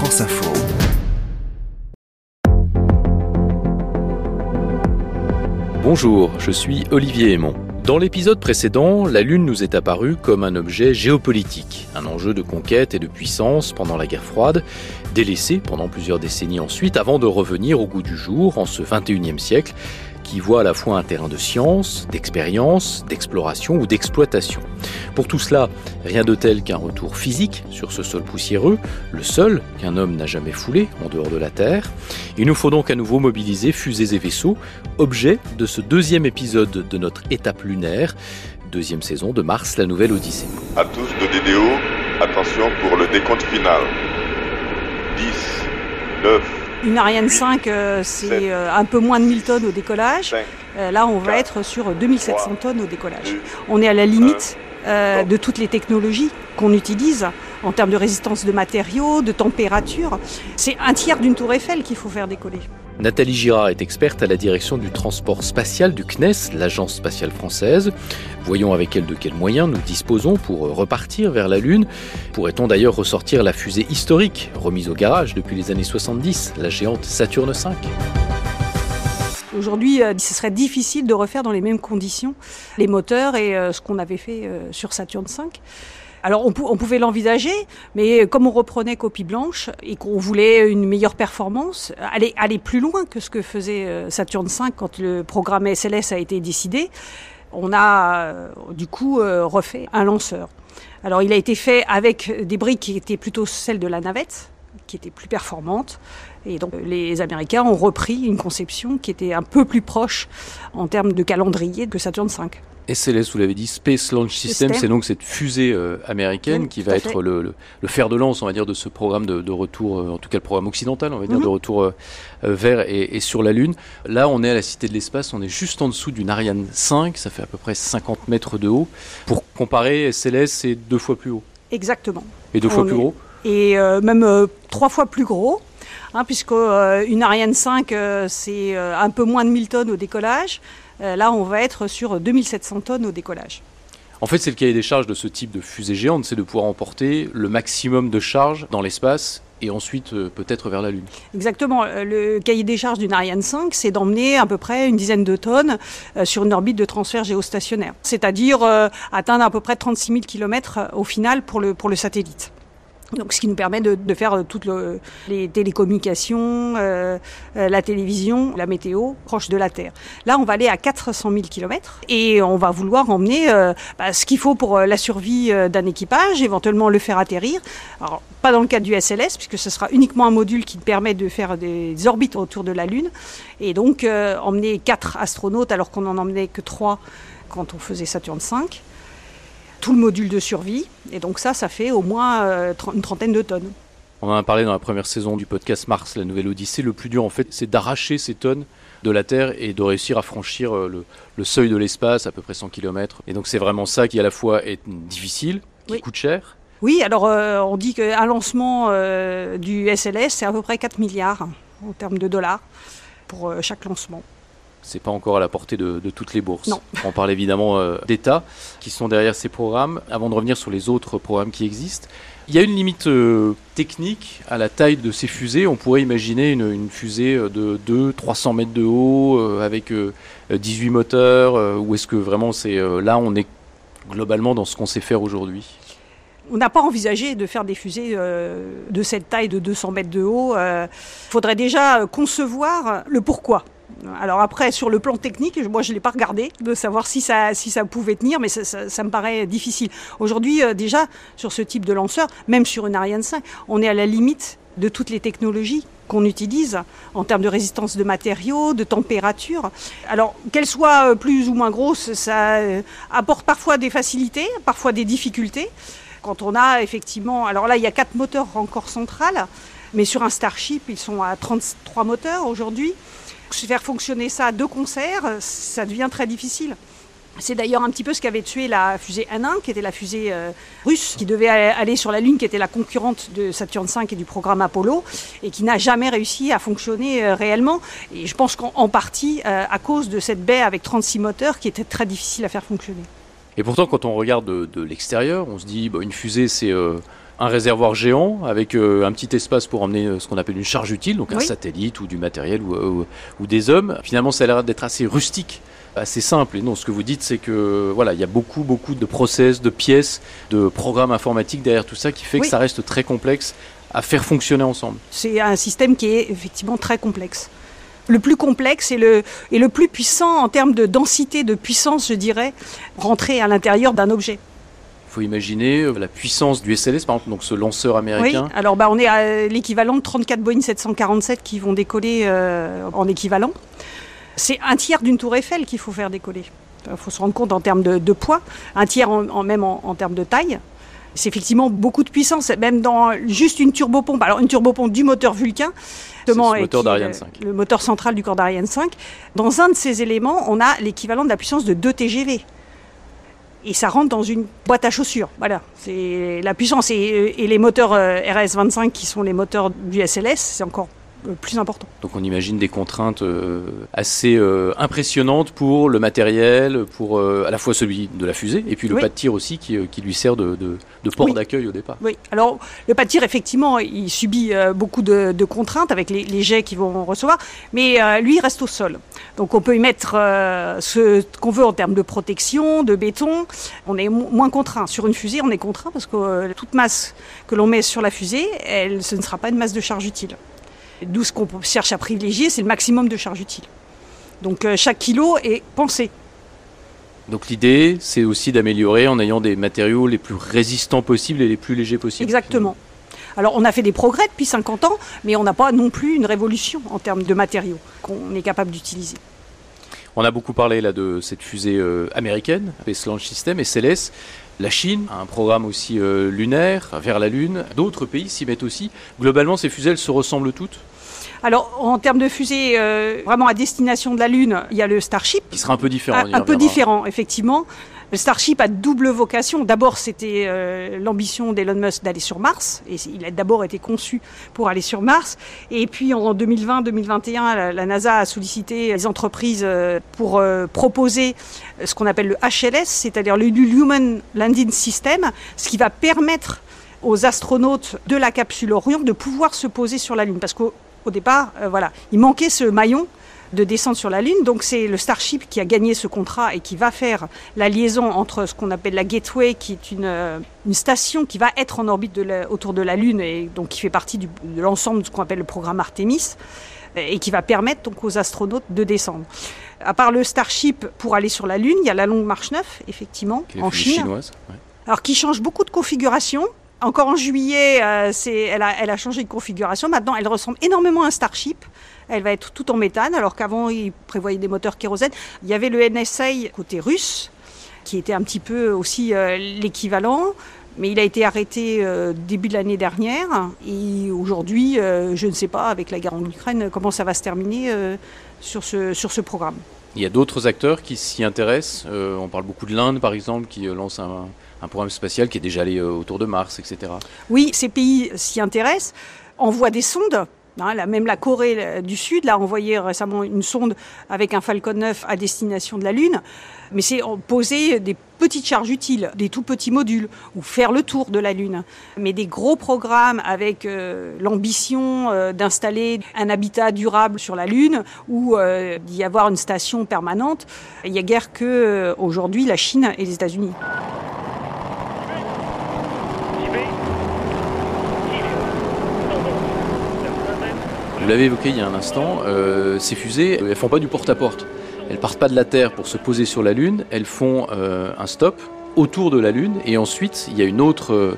France Info. Bonjour, je suis Olivier Aymon. Dans l'épisode précédent, la Lune nous est apparue comme un objet géopolitique, un enjeu de conquête et de puissance pendant la guerre froide, délaissé pendant plusieurs décennies ensuite avant de revenir au goût du jour en ce 21e siècle qui voit à la fois un terrain de science, d'expérience, d'exploration ou d'exploitation. Pour tout cela, rien de tel qu'un retour physique sur ce sol poussiéreux, le seul qu'un homme n'a jamais foulé en dehors de la Terre. Il nous faut donc à nouveau mobiliser fusées et vaisseaux, objet de ce deuxième épisode de notre étape lunaire, deuxième saison de Mars, la nouvelle Odyssée. À tous de DDO, attention pour le décompte final. 10, 9, une Ariane 5, euh, c'est euh, un peu moins de 1000 tonnes au décollage. Euh, là, on va être sur 2700 tonnes au décollage. On est à la limite de toutes les technologies qu'on utilise en termes de résistance de matériaux, de température. C'est un tiers d'une tour Eiffel qu'il faut faire décoller. Nathalie Girard est experte à la direction du transport spatial du CNES, l'agence spatiale française. Voyons avec elle de quels moyens nous disposons pour repartir vers la Lune. Pourrait-on d'ailleurs ressortir la fusée historique, remise au garage depuis les années 70, la géante Saturne V? Aujourd'hui, euh, ce serait difficile de refaire dans les mêmes conditions les moteurs et euh, ce qu'on avait fait euh, sur Saturne V. Alors on, pouvait l'envisager, mais comme on reprenait copie blanche et qu'on voulait une meilleure performance, aller, aller plus loin que ce que faisait euh, Saturn V quand le programme SLS a été décidé, on a euh, du coup euh, refait un lanceur. Alors il a été fait avec des briques qui étaient plutôt celles de la navette, qui étaient plus performantes. Et donc les Américains ont repris une conception qui était un peu plus proche en termes de calendrier que Saturn V. SLS, vous l'avez dit, Space Launch System, c'est donc cette fusée euh, américaine qui va être le, fer de lance, on va dire, de ce programme de, retour, euh, en tout cas le programme occidental, on va dire, mhm. de retour euh, vers et, sur la Lune. Là, on est à la Cité de l'Espace, on est juste en dessous d'une Ariane 5, ça fait à peu près 50 mètres de haut. Pour comparer, SLS, c'est deux fois plus haut. Exactement. Et deux fois plus gros Et même trois fois plus gros. Hein, puisque une Ariane 5, c'est un peu moins de 1000 tonnes au décollage. Euh, là, on va être sur 2700 tonnes au décollage. En fait, c'est le cahier des charges de ce type de fusée géante, c'est de pouvoir emporter le maximum de charge dans l'espace et ensuite euh, peut-être vers la Lune. Exactement. Euh, le cahier des charges d'une Ariane 5, c'est d'emmener à peu près une dizaine de tonnes sur une orbite de transfert géostationnaire, c'est-à-dire atteindre à peu près 36 000 km au final pour le, pour le satellite. Donc, ce qui nous permet de, faire euh, toutes les télécommunications, euh, euh, la télévision, la météo proche de la Terre. Là, on va aller à 400 000 km et on va vouloir emmener bah, ce qu'il faut pour la survie d'un équipage, éventuellement le faire atterrir. Alors, pas dans le cas du SLS, puisque ce sera uniquement un module qui permet de faire des orbites autour de la Lune. Et donc, emmener quatre astronautes alors qu'on n'en emmenait que trois quand on faisait Saturne V tout le module de survie. Et donc ça, ça fait au moins euh, une trentaine de tonnes. On en a parlé dans la première saison du podcast Mars, la nouvelle Odyssée. Le plus dur, en fait, c'est d'arracher ces tonnes de la Terre et de réussir à franchir euh, le, seuil de l'espace, à peu près 100 km. Et donc c'est vraiment ça qui à la fois est difficile, qui coûte cher. Oui, alors euh, on dit qu'un lancement du SLS, c'est à peu près 4 milliards en termes de dollars pour chaque lancement c'est pas encore à la portée de, toutes les bourses. Non. On parle évidemment euh, d'États qui sont derrière ces programmes. Avant de revenir sur les autres programmes qui existent, il y a une limite euh, technique à la taille de ces fusées. On pourrait imaginer une, fusée euh, de 200-300 mètres de haut avec 18 moteurs. ou est-ce que vraiment c'est là on est globalement dans ce qu'on sait faire aujourd'hui? On n'a pas envisagé de faire des fusées de cette taille de 200 mètres de haut. Il faudrait déjà concevoir le pourquoi. Alors après, sur le plan technique, moi je ne l'ai pas regardé, de savoir si ça, si ça pouvait tenir, mais ça, me paraît difficile. Aujourd'hui, euh, déjà, sur ce type de lanceur, même sur une Ariane 5, on est à la limite de toutes les technologies qu'on utilise en termes de résistance de matériaux, de température. Alors, qu'elles soient euh, plus ou moins grosses, ça euh, apporte parfois des facilités, parfois des difficultés. Quand on a effectivement... Alors là, il y a quatre moteurs encore centrales, mais sur un Starship, ils sont à 33 moteurs aujourd'hui. Faire fonctionner ça à deux concerts, ça devient très difficile. C'est d'ailleurs un petit peu ce qui avait tué la fusée N1, qui était la fusée euh, russe, qui devait aller sur la Lune, qui était la concurrente de Saturne V et du programme Apollo, et qui n'a jamais réussi à fonctionner euh, réellement. Et je pense qu'en partie euh, à cause de cette baie avec 36 moteurs qui était très difficile à faire fonctionner. Et pourtant, quand on regarde de, l'extérieur, on se dit, bah, une fusée, c'est un réservoir géant avec euh, un petit espace pour emmener euh, ce qu'on appelle une charge utile, donc un Oui. satellite ou du matériel ou, ou- ou des hommes. Finalement, ça a l'air d'être assez rustique, assez simple. Et non, ce que vous dites, c'est que voilà, il y a beaucoup, beaucoup de process, de pièces, de programmes informatiques derrière tout ça qui fait Oui. que ça reste très complexe à faire fonctionner ensemble. C'est un système qui est effectivement très complexe. Le plus complexe et le, et le plus puissant en termes de densité, de puissance, je dirais, rentré à l'intérieur d'un objet. Il faut imaginer euh, la puissance du SLS, par exemple, donc ce lanceur Oui, américain. alors bah, on est à l'équivalent de 34 Boeing 747 qui vont décoller euh, en équivalent. C'est un tiers d'une tour Eiffel qu'il faut faire décoller. Il faut se rendre compte en termes de, de poids, un tiers en, en- même en, en termes de taille. C'est effectivement beaucoup de puissance, même dans juste une turbopompe. Alors une turbopompe du moteur Vulcain, justement, ce et moteur qui- d'Ariane le- 5. le moteur central du corps d'Ariane 5. Dans un de ces éléments, on a l'équivalent de la puissance de 2 TGV. Et ça rentre dans une boîte à chaussures. Voilà, c'est la puissance. Et, les moteurs euh, RS-25, qui sont les moteurs du SLS, c'est encore plus important. Donc on imagine des contraintes euh, assez euh, impressionnantes pour le matériel, pour euh, à la fois celui de la fusée et puis le Oui. pas de tir aussi qui, euh, qui lui sert de, de- de port Oui. d'accueil au départ. Oui, alors le pas de tir, effectivement, il subit euh, beaucoup de, de contraintes avec les, les jets qu'ils vont recevoir, mais euh, lui, il reste au sol. Donc on peut y mettre euh, ce qu'on veut en termes de protection, de béton. On est mo- moins contraint. Sur une fusée, on est contraint parce que euh, toute masse que l'on met sur la fusée, elle, ce ne sera pas une masse de charge utile. D'où ce qu'on cherche à privilégier, c'est le maximum de charge utile. Donc euh, chaque kilo est pensé. Donc l'idée, c'est aussi d'améliorer en ayant des matériaux les plus résistants possibles et les plus légers possibles. Exactement. Alors on a fait des progrès depuis 50 ans, mais on n'a pas non plus une révolution en termes de matériaux qu'on est capable d'utiliser. On a beaucoup parlé là de cette fusée euh, américaine, Space Launch System, SLS. La Chine a un programme aussi euh, lunaire vers la Lune. D'autres pays s'y mettent aussi. Globalement, ces fusées, elles se ressemblent toutes, Alors en termes de fusée euh, vraiment à destination de la Lune, il y a le Starship, qui sera un peu différent. un, peu différent effectivement. Le Starship a double vocation. D'abord, c'était euh, l'ambition d'Elon Musk d'aller sur Mars, et il a d'abord été conçu pour aller sur Mars. Et puis en 2020-2021, la, la NASA a sollicité les entreprises euh, pour euh, proposer ce qu'on appelle le HLS, c'est-à-dire le Human Landing System, ce qui va permettre aux astronautes de la capsule Orion de pouvoir se poser sur la Lune. Parce qu'au au départ, euh, voilà, il manquait ce maillon de descendre sur la Lune. Donc c'est le Starship qui a gagné ce contrat et qui va faire la liaison entre ce qu'on appelle la Gateway, qui est une, euh, une station qui va être en orbite de la- autour de la Lune et donc qui fait partie du- de l'ensemble de ce qu'on appelle le programme Artemis euh, et qui va permettre donc aux astronautes de descendre. À part le Starship pour aller sur la Lune, il y a la Longue Marche 9, effectivement, Qui est en Chine. chinoise. ouais. Alors qui change beaucoup de configuration. Encore en juillet, euh, elle, a, changé de configuration. Maintenant, elle ressemble énormément à un Starship. Elle va être tout en méthane, alors qu'avant, ils prévoyaient des moteurs kérosène. Il y avait le NSA côté russe, qui était un petit peu aussi euh, l'équivalent. Mais il a été arrêté euh, début de l'année dernière. Et aujourd'hui, je ne sais pas, avec la guerre en Ukraine, comment ça va se terminer sur ce programme. Il y a d'autres acteurs qui s'y intéressent. Euh, on parle beaucoup de l'Inde, par exemple, qui euh, lance un, un programme spatial qui est déjà allé euh, autour de Mars, etc. Oui, ces pays s'y intéressent, envoient des sondes. Hein, même la Corée euh, du Sud a envoyé récemment une sonde avec un Falcon 9 à destination de la Lune. Mais c'est en- poser des petites charges utiles, des tout petits modules, ou faire le tour de la Lune. Mais des gros programmes avec euh, l'ambition euh, d'installer un habitat durable sur la Lune ou euh, d'y avoir une station permanente, il n'y a guère que euh, aujourd'hui la Chine et les États-Unis. Vous l'avez évoqué il y a un instant, euh, ces fusées, elles font pas du porte-à-porte. Elles partent pas de la Terre pour se poser sur la Lune, elles font euh, un stop autour de la Lune et ensuite il y a une autre, euh,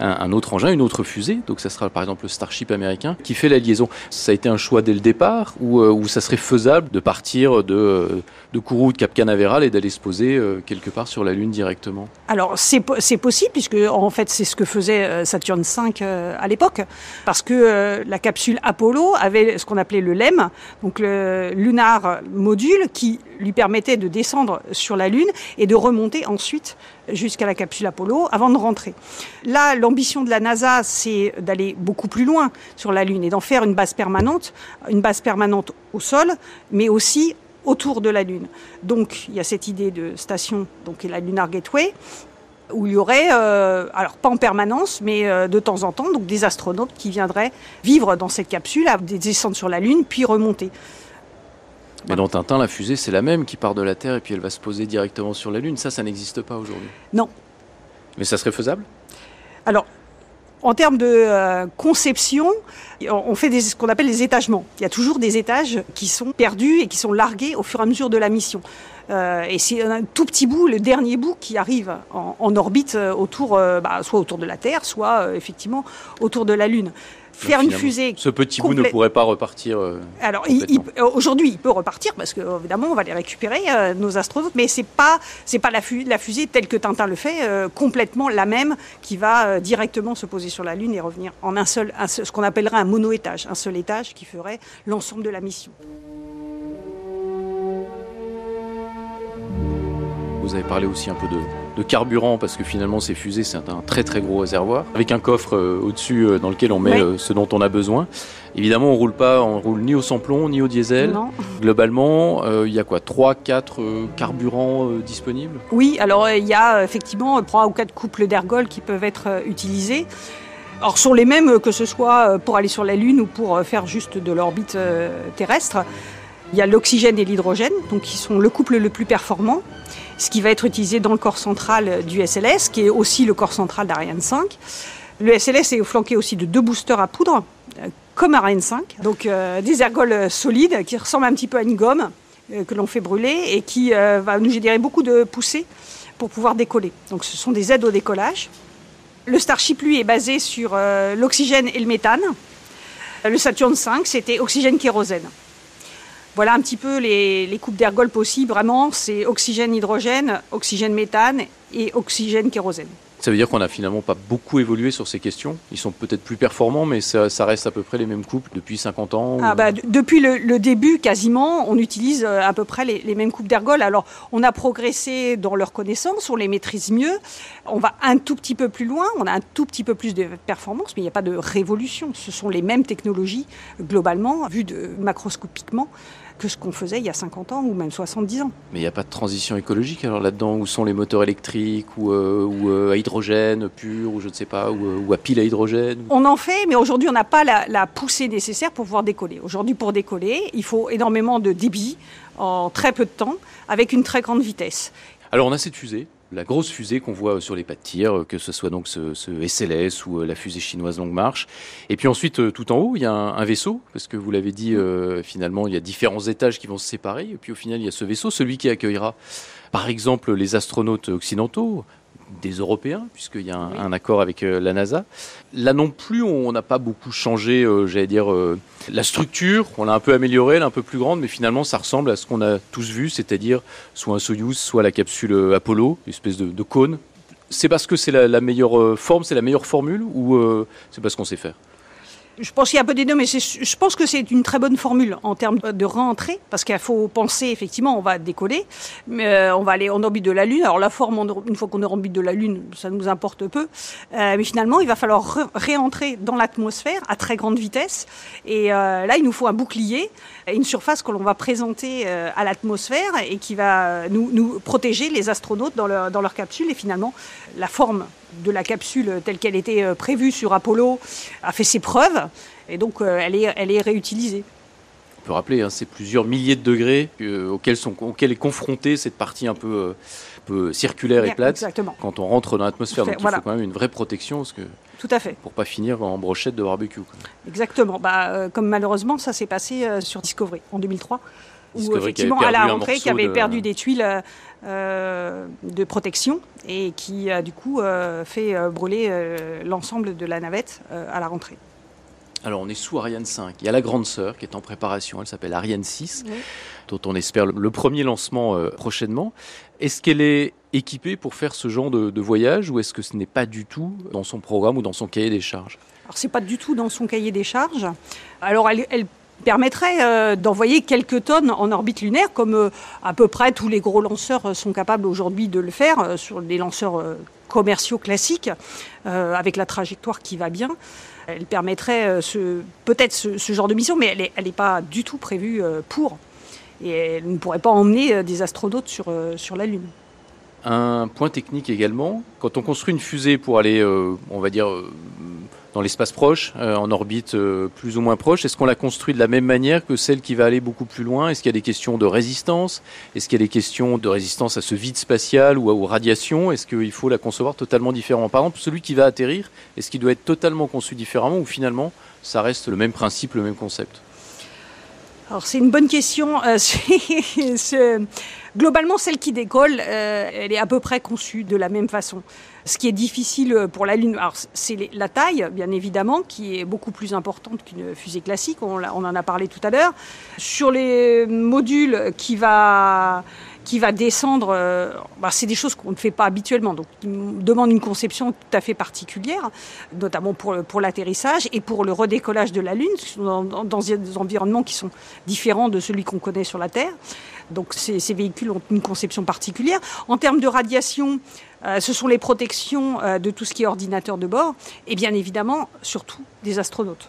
un, autre engin, une autre fusée, donc ça sera par exemple le Starship américain qui fait la liaison. Ça a été un choix dès le départ ou euh, où ça serait faisable de partir de, euh, de Kourou ou de Cap Canaveral et d'aller se poser quelque part sur la Lune directement. Alors c'est po- c'est possible puisque en fait c'est ce que faisait Saturne V à l'époque. Parce que la capsule Apollo avait ce qu'on appelait le LEM donc le lunar module qui lui permettait de descendre sur la lune et de remonter ensuite jusqu'à la capsule Apollo avant de rentrer. Là l'ambition de la NASA c'est d'aller beaucoup plus loin sur la lune et d'en faire une base permanente, une base permanente au sol mais aussi autour de la Lune. Donc il y a cette idée de station, donc la Lunar Gateway. où il y aurait, alors pas en permanence, mais de temps en temps, donc des astronautes qui viendraient vivre dans cette capsule, descendre sur la Lune, puis remonter. Mais dans Tintin, la fusée, c'est la même qui part de la Terre et puis elle va se poser directement sur la Lune. Ça, ça n'existe pas aujourd'hui. Non. Mais ça serait faisable? Alors, en termes de euh, conception, on fait ce qu'on appelle les étagements. Il y a toujours des étages qui sont perdus et qui sont largués au fur et à mesure de la mission. Euh, et c'est un tout petit bout, le dernier bout, qui arrive en, orbite euh, autour, bah, soit autour de la Terre, soit effectivement autour de la Lune faire une fusée. Ce petit bout ne pourrait pas repartir. Euh, Alors aujourd'hui, il peut repartir parce que évidemment, on va les récupérer euh, nos astronautes, mais c'est pas c'est pas la, la, fusée telle que Tintin le fait, euh, complètement la même qui va directement se poser sur la Lune et revenir en un seul, un seul ce qu'on appellerait un mono-étage, un seul étage qui ferait l'ensemble de la mission. Vous avez parlé aussi un peu de, de carburant parce que finalement ces fusées c'est un très très gros réservoir avec un coffre euh, au-dessus euh, dans lequel on met euh, ce dont on a besoin. Évidemment, on roule pas, on roule ni au samplon ni au diesel. Globalement, il y a quoi 3 4 carburants disponibles? Oui, alors il y a effectivement 3 ou 4 couples d'ergols qui peuvent être utilisés. Alors sont les mêmes que ce soit pour aller sur la Lune ou pour faire juste de l'orbite terrestre. Il y a l'oxygène et l'hydrogène, donc qui sont le couple le plus performant ce qui va être utilisé dans le corps central du SLS, qui est aussi le corps central d'Ariane 5. Le SLS est flanqué aussi de deux boosters à poudre, euh, comme Ariane 5, donc euh, des ergols solides qui ressemblent un petit peu à une gomme euh, que l'on fait brûler et qui va nous générer beaucoup de poussées pour pouvoir décoller. Donc ce sont des aides au décollage. Le Starship, lui, est basé sur l'oxygène et le méthane. Le Saturn 5, c'était oxygène-kérosène. Voilà un petit peu les, les coupes d'ergol possibles. Vraiment, c'est oxygène-hydrogène, oxygène-méthane et oxygène-kérosène. Ça veut dire qu'on n'a finalement pas beaucoup évolué sur ces questions. Ils sont peut-être plus performants, mais ça, reste à peu près les mêmes coupes depuis 50 ans. Ah bah, depuis le, début, quasiment, on utilise euh, à peu près les, mêmes coupes d'ergol. Alors, on a progressé dans leur connaissance, on les maîtrise mieux. On va un tout petit peu plus loin, on a un tout petit peu plus de performance, mais il n'y a pas de révolution. Ce sont les mêmes technologies, globalement, vues de, macroscopiquement que ce qu'on faisait il y a 50 ans ou même 70 ans. Mais il n'y a pas de transition écologique alors là-dedans Où sont les moteurs électriques ou, euh, ou euh, à hydrogène pur ou je ne sais pas, ou, euh, ou, à pile à hydrogène? On en fait, mais aujourd'hui on n'a pas la, la, poussée nécessaire pour pouvoir décoller. Aujourd'hui pour décoller, il faut énormément de débit en très peu de temps avec une très grande vitesse. Alors on a cette fusée la grosse fusée qu'on voit sur les pas de tir, que ce soit donc ce, SLS ou euh, la fusée chinoise Longue Marche. Et puis ensuite, euh, tout en haut, il y a un, vaisseau, parce que vous l'avez dit, euh, finalement, il y a différents étages qui vont se séparer. Et puis au final, il y a ce vaisseau, celui qui accueillera, par exemple, les astronautes occidentaux, des Européens, puisqu'il y a un, accord avec euh, la NASA. Là non plus, on n'a pas beaucoup changé, euh, j'allais dire, euh, la structure. On l'a un peu améliorée, elle est un peu plus grande, mais finalement, ça ressemble à ce qu'on a tous vu, c'est-à-dire soit un Soyuz, soit la capsule Apollo, une espèce de, cône. C'est parce que c'est la, meilleure forme, c'est la meilleure formule, ou c'est parce qu'on sait faire? Je pense qu'il y a un peu des deux, mais je pense que c'est une très bonne formule en termes de rentrée, parce qu'il faut penser, effectivement, on va décoller, mais euh, on va aller en orbite de la Lune. Alors la forme, une fois qu'on est en orbite de la Lune, ça nous importe peu, euh, mais finalement, il va falloir réentrer dans l'atmosphère à très grande vitesse. Et euh, là, il nous faut un bouclier, une surface que l'on va présenter à l'atmosphère et qui va nous, nous, protéger les astronautes dans leur, dans leur capsule. Et finalement, la forme de la capsule telle qu'elle était euh, prévue sur Apollo a fait ses preuves et donc euh, elle est, elle est réutilisée. On peut rappeler, hein, c'est plusieurs milliers de degrés euh, auxquels, sont, auxquels est confrontée cette partie un peu, peu circulaire et plate. Exactement. Quand on rentre dans l'atmosphère, donc il faut quand même une vraie protection. Parce que, Tout à fait. Pour pas finir en brochette de barbecue. Exactement. Bah, comme malheureusement, ça s'est passé sur Discovery en 2003 où effectivement à la rentrée qui avait perdu des tuiles euh, de protection et qui a du coup euh, fait euh, brûler l'ensemble de la navette à la rentrée. Alors on est sous Ariane 5. Il y a la grande sœur qui est en préparation, elle s'appelle Ariane 6, dont on espère le, premier lancement prochainement. Est-ce qu'elle est équipée pour faire ce genre de, voyage ou est-ce que ce n'est pas du tout dans son programme ou dans son cahier des charges? Alors c'est pas du tout dans son cahier des charges. Alors elle, elle permettrait euh, d'envoyer quelques tonnes en orbite lunaire, comme euh, à peu près tous les gros lanceurs euh, sont capables aujourd'hui de le faire sur des lanceurs commerciaux classiques, avec la trajectoire qui va bien. Elle permettrait peut-être ce, genre de mission, mais elle n'est pas du tout prévue pour. Et elle ne pourrait pas emmener des astronautes sur la Lune. Un point technique également, quand on construit une fusée pour aller, on va dire, dans l'espace proche, euh, en orbite euh, plus ou moins proche. Est-ce qu'on la construit de la même manière que celle qui va aller beaucoup plus loin? Est-ce qu'il y a des questions de résistance? Est-ce qu'il y a des questions de résistance à ce vide spatial ou aux radiations? Est-ce qu'il faut la concevoir totalement différemment? Par exemple, celui qui va atterrir, est-ce qu'il doit être totalement conçu différemment ou finalement ça reste le même principe, le même concept? Alors c'est une bonne question. Euh, globalement, celle qui décolle, elle est à peu près conçue de la même façon. Ce qui est difficile pour la Lune, c'est la taille, bien évidemment, qui est beaucoup plus importante qu'une fusée classique. On, en a parlé tout à l'heure. Sur les modules qui va qui va descendre, euh, bah, c'est des choses qu'on ne fait pas habituellement, donc qui demandent une conception tout à fait particulière, notamment pour, pour l'atterrissage et pour le redécollage de la Lune, dans des environnements qui sont différents de celui qu'on connaît sur la Terre. Donc ces, ces, véhicules ont une conception particulière. En termes de radiation, euh, ce sont les protections euh, de tout ce qui est ordinateur de bord et bien évidemment surtout des astronautes.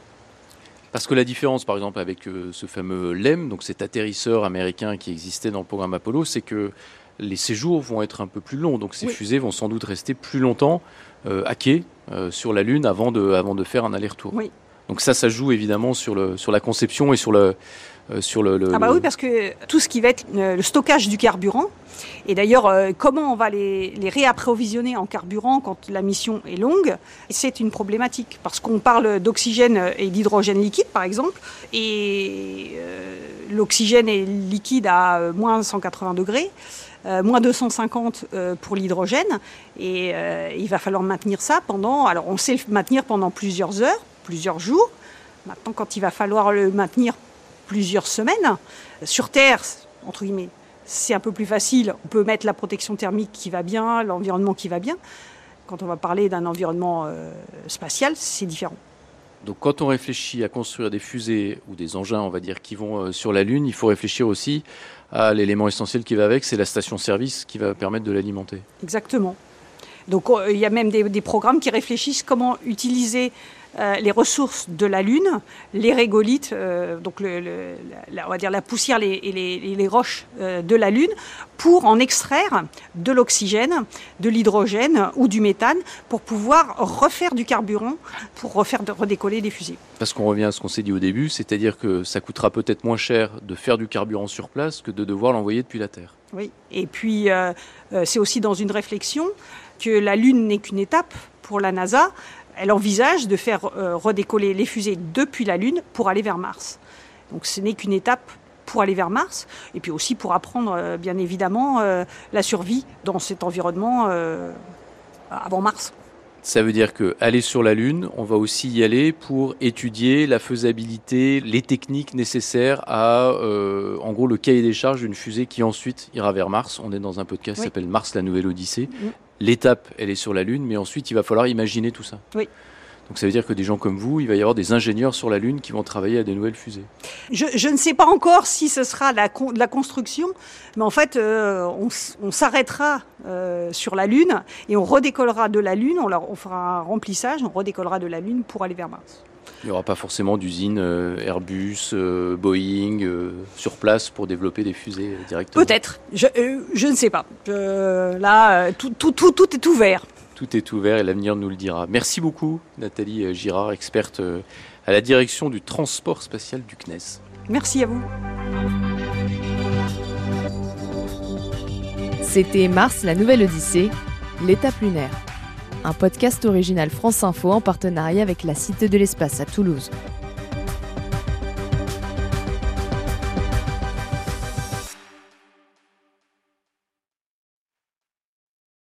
Parce que la différence, par exemple, avec euh, ce fameux LEM, donc cet atterrisseur américain qui existait dans le programme Apollo, c'est que les séjours vont être un peu plus longs. Donc ces fusées vont sans doute rester plus longtemps à quai sur la Lune avant de, avant de faire un aller-retour. Oui. Donc ça, ça joue évidemment sur, le, sur la conception et sur le, sur le, Ah bah oui, parce que tout ce qui va être euh, le stockage du carburant, et d'ailleurs euh, comment on va les, les réapprovisionner en carburant quand la mission est longue, c'est une problématique, parce qu'on parle d'oxygène et d'hydrogène liquide par exemple, et l'oxygène est liquide à moins 180 degrés. moins 250 pour l'hydrogène et il va falloir maintenir ça pendant alors on sait le maintenir pendant plusieurs heures plusieurs jours maintenant quand il va falloir le maintenir plusieurs semaines. Sur Terre, entre guillemets, c'est un peu plus facile. On peut mettre la protection thermique qui va bien, l'environnement qui va bien. Quand on va parler d'un environnement euh, spatial, c'est différent. Donc quand on réfléchit à construire des fusées ou des engins, on va dire, qui vont euh, sur la Lune, il faut réfléchir aussi à l'élément essentiel qui va avec, c'est la station-service qui va permettre de l'alimenter. Exactement. Donc euh, il y a même des, des, programmes qui réfléchissent comment utiliser euh, les ressources de la Lune, les régolithes, euh, donc le, la, on va dire la poussière les, et les, les roches euh, de la Lune, pour en extraire de l'oxygène, de l'hydrogène ou du méthane, pour pouvoir refaire du carburant, pour refaire de, redécoller des fusées. Parce qu'on revient à ce qu'on s'est dit au début, c'est-à-dire que ça coûtera peut-être moins cher de faire du carburant sur place que de devoir l'envoyer depuis la Terre. Oui, et puis c'est aussi dans une réflexion que la Lune n'est qu'une étape pour la NASA, elle envisage de faire euh, redécoller les fusées depuis la Lune pour aller vers Mars. Donc ce n'est qu'une étape pour aller vers Mars, et puis aussi pour apprendre, euh, bien évidemment, euh, la survie dans cet environnement avant Mars. Ça veut dire que aller sur la Lune, on va aussi y aller pour étudier la faisabilité, les techniques nécessaires à, en gros, le cahier des charges d'une fusée qui ensuite ira vers Mars. On est dans un podcast qui s'appelle Mars, la nouvelle Odyssée. Mm l'étape, elle est sur la Lune, mais ensuite, il va falloir imaginer tout ça. Oui. Donc ça veut dire que des gens comme vous, il va y avoir des ingénieurs sur la Lune qui vont travailler à des nouvelles fusées. Je, je ne sais pas encore si ce sera la, la construction, mais en fait, euh, on, on s'arrêtera euh, sur la Lune et on redécollera de la Lune, on, leur, on fera un remplissage, on redécollera de la Lune pour aller vers Mars. Il n'y aura pas forcément d'usine euh, Airbus, euh, Boeing euh, sur place pour développer des fusées directement Peut-être, je, je, ne sais pas. là, tout, tout, tout, tout, est ouvert. Tout est ouvert et l'avenir nous le dira. Merci beaucoup Nathalie Girard, experte à la direction du transport spatial du CNES. Merci à vous. C'était Mars, la nouvelle Odyssée, l'étape lunaire un podcast original France Info en partenariat avec la Cité de l'Espace à Toulouse.